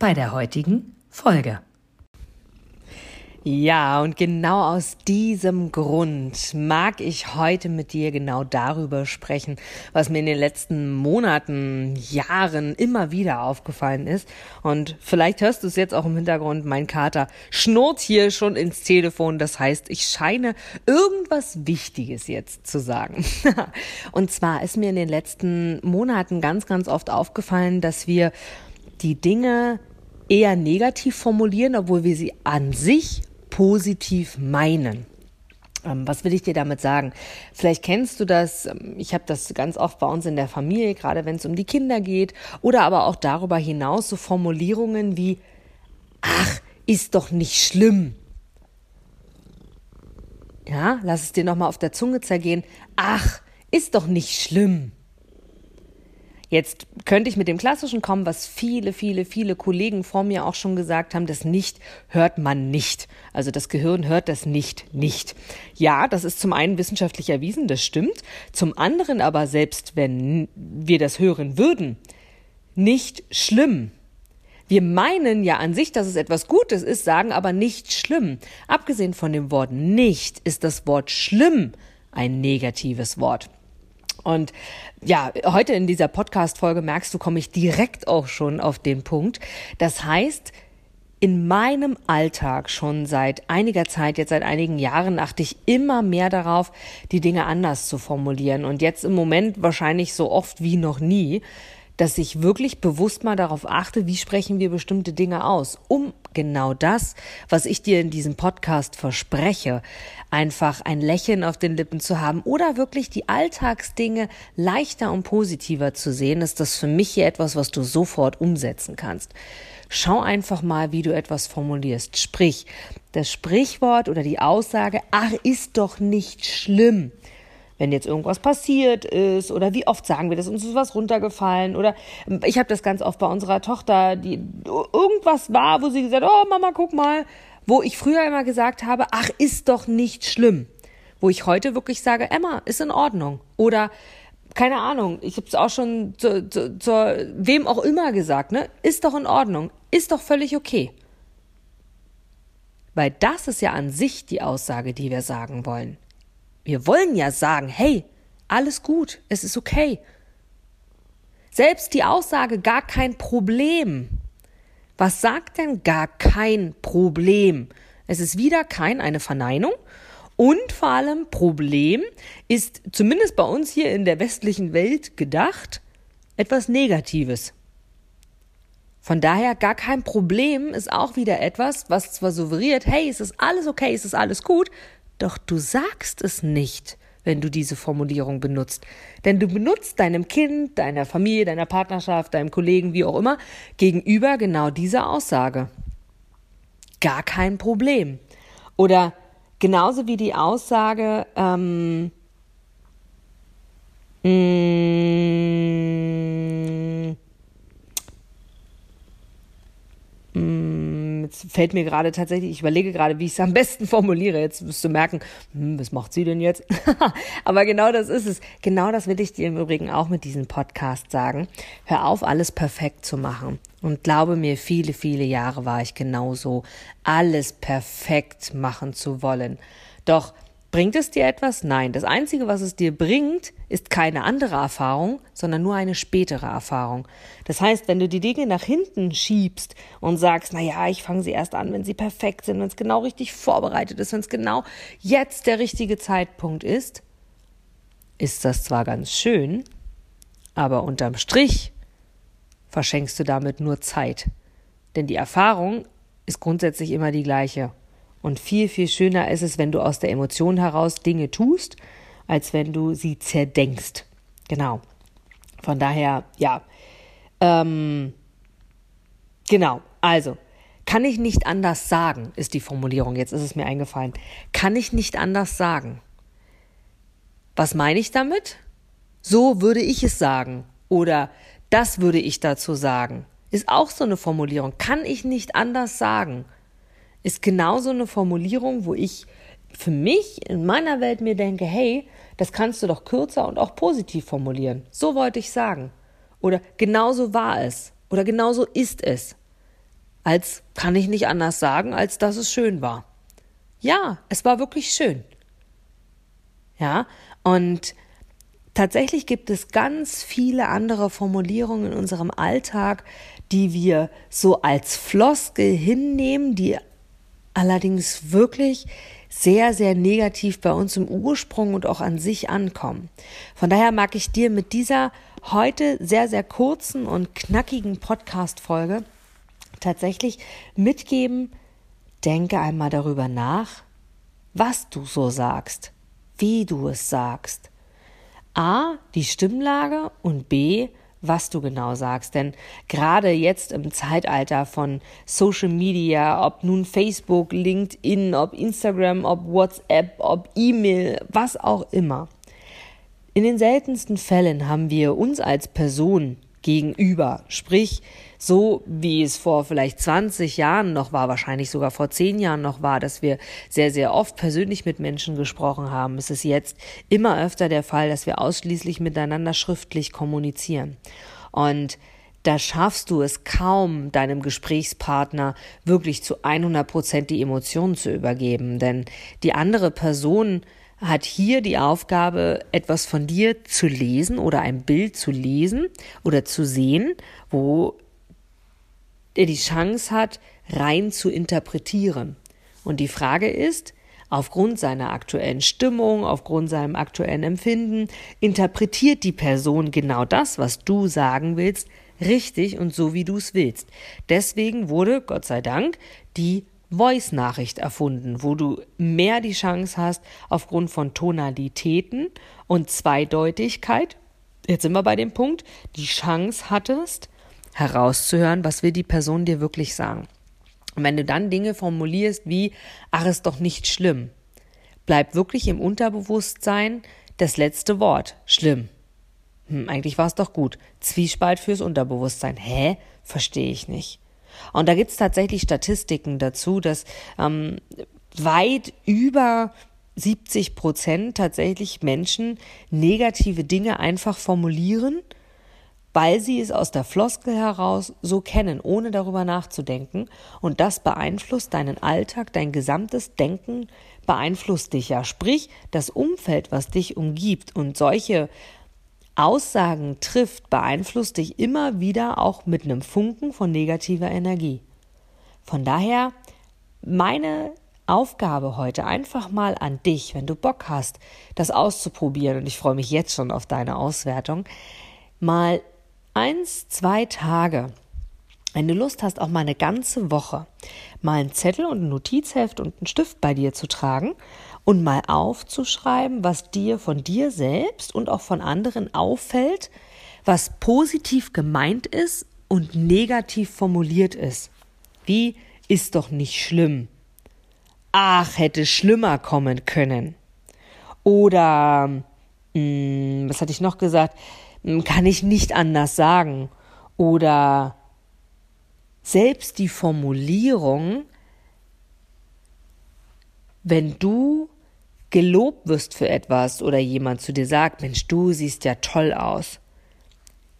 bei der heutigen Folge. Ja, und genau aus diesem Grund mag ich heute mit dir genau darüber sprechen, was mir in den letzten Monaten, Jahren immer wieder aufgefallen ist. Und vielleicht hörst du es jetzt auch im Hintergrund, mein Kater schnurrt hier schon ins Telefon. Das heißt, ich scheine irgendwas Wichtiges jetzt zu sagen. und zwar ist mir in den letzten Monaten ganz, ganz oft aufgefallen, dass wir die Dinge eher negativ formulieren, obwohl wir sie an sich positiv meinen. Ähm, was will ich dir damit sagen? Vielleicht kennst du das, ähm, ich habe das ganz oft bei uns in der Familie, gerade wenn es um die Kinder geht, oder aber auch darüber hinaus so Formulierungen wie, ach, ist doch nicht schlimm. Ja, lass es dir nochmal auf der Zunge zergehen. Ach, ist doch nicht schlimm. Jetzt könnte ich mit dem Klassischen kommen, was viele, viele, viele Kollegen vor mir auch schon gesagt haben, das nicht hört man nicht. Also das Gehirn hört das nicht nicht. Ja, das ist zum einen wissenschaftlich erwiesen, das stimmt. Zum anderen aber, selbst wenn wir das hören würden, nicht schlimm. Wir meinen ja an sich, dass es etwas Gutes ist, sagen aber nicht schlimm. Abgesehen von dem Wort nicht ist das Wort schlimm ein negatives Wort. Und ja, heute in dieser Podcast-Folge merkst du, komme ich direkt auch schon auf den Punkt. Das heißt, in meinem Alltag schon seit einiger Zeit, jetzt seit einigen Jahren, achte ich immer mehr darauf, die Dinge anders zu formulieren. Und jetzt im Moment wahrscheinlich so oft wie noch nie, dass ich wirklich bewusst mal darauf achte, wie sprechen wir bestimmte Dinge aus, um genau das, was ich dir in diesem Podcast verspreche, einfach ein Lächeln auf den Lippen zu haben oder wirklich die Alltagsdinge leichter und positiver zu sehen, ist das für mich hier etwas, was du sofort umsetzen kannst. Schau einfach mal, wie du etwas formulierst. Sprich, das Sprichwort oder die Aussage, ach, ist doch nicht schlimm wenn jetzt irgendwas passiert ist oder wie oft sagen wir das, uns ist was runtergefallen oder ich habe das ganz oft bei unserer Tochter, die irgendwas war, wo sie gesagt, oh Mama, guck mal, wo ich früher immer gesagt habe, ach, ist doch nicht schlimm. Wo ich heute wirklich sage, Emma, ist in Ordnung. Oder keine Ahnung, ich habe es auch schon zu, zu, zu wem auch immer gesagt, ne? Ist doch in Ordnung, ist doch völlig okay. Weil das ist ja an sich die Aussage, die wir sagen wollen. Wir wollen ja sagen, hey, alles gut, es ist okay. Selbst die Aussage gar kein Problem. Was sagt denn gar kein Problem? Es ist wieder kein eine Verneinung und vor allem Problem ist zumindest bei uns hier in der westlichen Welt gedacht etwas Negatives. Von daher gar kein Problem ist auch wieder etwas, was zwar suggeriert, hey, es ist alles okay, es ist alles gut, doch du sagst es nicht, wenn du diese Formulierung benutzt. Denn du benutzt deinem Kind, deiner Familie, deiner Partnerschaft, deinem Kollegen, wie auch immer, gegenüber genau diese Aussage. Gar kein Problem. Oder genauso wie die Aussage, ähm, mh, jetzt fällt mir gerade tatsächlich, ich überlege gerade, wie ich es am besten formuliere. Jetzt wirst du merken, hm, was macht sie denn jetzt? Aber genau das ist es. Genau das will ich dir im Übrigen auch mit diesem Podcast sagen. Hör auf, alles perfekt zu machen. Und glaube mir, viele, viele Jahre war ich genauso, alles perfekt machen zu wollen. Doch Bringt es dir etwas? Nein. Das Einzige, was es dir bringt, ist keine andere Erfahrung, sondern nur eine spätere Erfahrung. Das heißt, wenn du die Dinge nach hinten schiebst und sagst, na ja, ich fange sie erst an, wenn sie perfekt sind, wenn es genau richtig vorbereitet ist, wenn es genau jetzt der richtige Zeitpunkt ist, ist das zwar ganz schön, aber unterm Strich verschenkst du damit nur Zeit. Denn die Erfahrung ist grundsätzlich immer die gleiche. Und viel, viel schöner ist es, wenn du aus der Emotion heraus Dinge tust, als wenn du sie zerdenkst. Genau. Von daher, ja. Ähm, genau. Also, Kann ich nicht anders sagen, ist die Formulierung. Jetzt ist es mir eingefallen. Kann ich nicht anders sagen. Was meine ich damit? So würde ich es sagen. Oder das würde ich dazu sagen. Ist auch so eine Formulierung. Kann ich nicht anders sagen. Ist genauso eine Formulierung, wo ich für mich in meiner Welt mir denke, hey, das kannst du doch kürzer und auch positiv formulieren. So wollte ich sagen. Oder genauso war es. Oder genauso ist es. Als kann ich nicht anders sagen, als dass es schön war. Ja, es war wirklich schön. Ja, und tatsächlich gibt es ganz viele andere Formulierungen in unserem Alltag, die wir so als Floskel hinnehmen, die allerdings wirklich sehr, sehr negativ bei uns im Ursprung und auch an sich ankommen. Von daher mag ich dir mit dieser heute sehr, sehr kurzen und knackigen Podcast-Folge tatsächlich mitgeben, denke einmal darüber nach, was du so sagst, wie du es sagst. A, die Stimmlage und B, was du genau sagst. Denn gerade jetzt im Zeitalter von Social Media, ob nun Facebook, LinkedIn, ob Instagram, ob WhatsApp, ob E-Mail, was auch immer. In den seltensten Fällen haben wir uns als Person gegenüber, sprich so wie es vor vielleicht 20 Jahren noch war, wahrscheinlich sogar vor 10 Jahren noch war, dass wir sehr, sehr oft persönlich mit Menschen gesprochen haben, ist es jetzt immer öfter der Fall, dass wir ausschließlich miteinander schriftlich kommunizieren. Und da schaffst du es kaum, deinem Gesprächspartner wirklich zu 100 Prozent die Emotionen zu übergeben, denn die andere Person hat hier die Aufgabe, etwas von dir zu lesen oder ein Bild zu lesen oder zu sehen, wo er die Chance hat, rein zu interpretieren. Und die Frage ist, aufgrund seiner aktuellen Stimmung, aufgrund seinem aktuellen Empfinden, interpretiert die Person genau das, was du sagen willst, richtig und so, wie du es willst. Deswegen wurde, Gott sei Dank, die Voice-Nachricht erfunden, wo du mehr die Chance hast, aufgrund von Tonalitäten und Zweideutigkeit, jetzt sind wir bei dem Punkt, die Chance hattest, herauszuhören, was will die Person dir wirklich sagen. Und wenn du dann Dinge formulierst wie, ach, ist doch nicht schlimm, bleibt wirklich im Unterbewusstsein das letzte Wort. Schlimm. Hm, eigentlich war es doch gut. Zwiespalt fürs Unterbewusstsein. Hä? Verstehe ich nicht. Und da gibt es tatsächlich Statistiken dazu, dass ähm, weit über 70 Prozent tatsächlich Menschen negative Dinge einfach formulieren weil sie es aus der Floskel heraus so kennen, ohne darüber nachzudenken. Und das beeinflusst deinen Alltag, dein gesamtes Denken beeinflusst dich ja. Sprich, das Umfeld, was dich umgibt und solche Aussagen trifft, beeinflusst dich immer wieder auch mit einem Funken von negativer Energie. Von daher meine Aufgabe heute einfach mal an dich, wenn du Bock hast, das auszuprobieren, und ich freue mich jetzt schon auf deine Auswertung, mal eins, zwei Tage, wenn du Lust hast, auch mal eine ganze Woche mal einen Zettel und ein Notizheft und einen Stift bei dir zu tragen und mal aufzuschreiben, was dir von dir selbst und auch von anderen auffällt, was positiv gemeint ist und negativ formuliert ist. Wie ist doch nicht schlimm. Ach, hätte schlimmer kommen können. Oder, mh, hm, was hatte ich noch gesagt? Hm, kann ich nicht anders sagen. Oder selbst die Formulierung, wenn du gelobt wirst für etwas oder jemand zu dir sagt, Mensch, du siehst ja toll aus.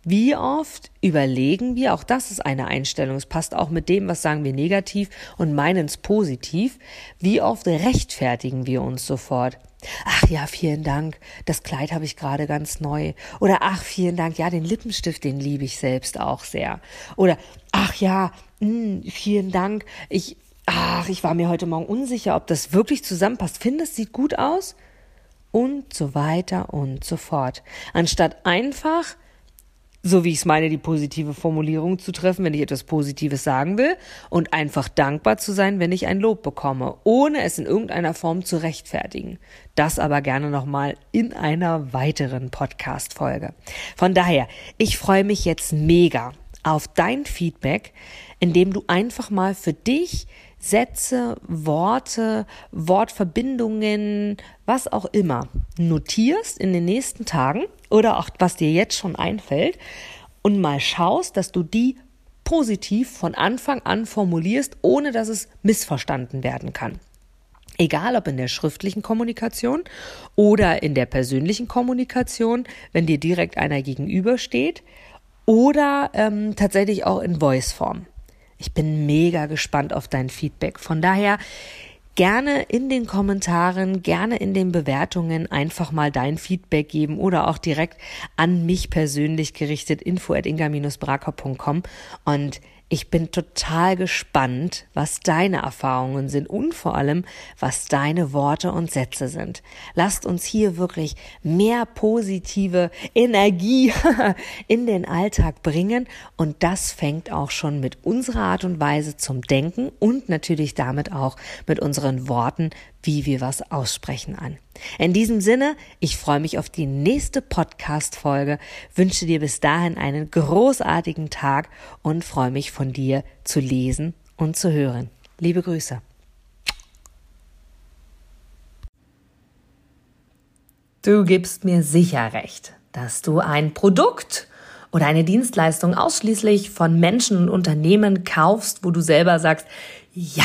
Wie oft überlegen wir, auch das ist eine Einstellung, es passt auch mit dem, was sagen wir negativ und meinen es positiv, wie oft rechtfertigen wir uns sofort. Ach ja, vielen Dank. Das Kleid habe ich gerade ganz neu. Oder ach, vielen Dank. Ja, den Lippenstift, den liebe ich selbst auch sehr. Oder ach ja, mh, hm, vielen Dank. Ich, ach, ich war mir heute Morgen unsicher, ob das wirklich zusammenpasst. Findest, sieht gut aus? Und so weiter und so fort. Anstatt einfach so wie ich es meine, die positive Formulierung zu treffen, wenn ich etwas Positives sagen will und einfach dankbar zu sein, wenn ich ein Lob bekomme, ohne es in irgendeiner Form zu rechtfertigen. Das aber gerne nochmal in einer weiteren Podcast-Folge. Von daher, ich freue mich jetzt mega auf dein Feedback, indem du einfach mal für dich Sätze, Worte, Wortverbindungen, was auch immer notierst in den nächsten Tagen oder auch was dir jetzt schon einfällt und mal schaust, dass du die positiv von Anfang an formulierst, ohne dass es missverstanden werden kann. Egal ob in der schriftlichen Kommunikation oder in der persönlichen Kommunikation, wenn dir direkt einer gegenübersteht, oder ähm, tatsächlich auch in Voice-Form. Ich bin mega gespannt auf dein Feedback. Von daher gerne in den Kommentaren, gerne in den Bewertungen einfach mal dein Feedback geben oder auch direkt an mich persönlich gerichtet info at inga-braker.com und ich bin total gespannt, was deine Erfahrungen sind und vor allem, was deine Worte und Sätze sind. Lasst uns hier wirklich mehr positive Energie in den Alltag bringen und das fängt auch schon mit unserer Art und Weise zum Denken und natürlich damit auch mit unseren Worten, wie wir was aussprechen an. In diesem Sinne, ich freue mich auf die nächste Podcast-Folge, wünsche dir bis dahin einen großartigen Tag und freue mich von dir zu lesen und zu hören. Liebe Grüße. Du gibst mir sicher recht, dass du ein Produkt oder eine Dienstleistung ausschließlich von Menschen und Unternehmen kaufst, wo du selber sagst, ja,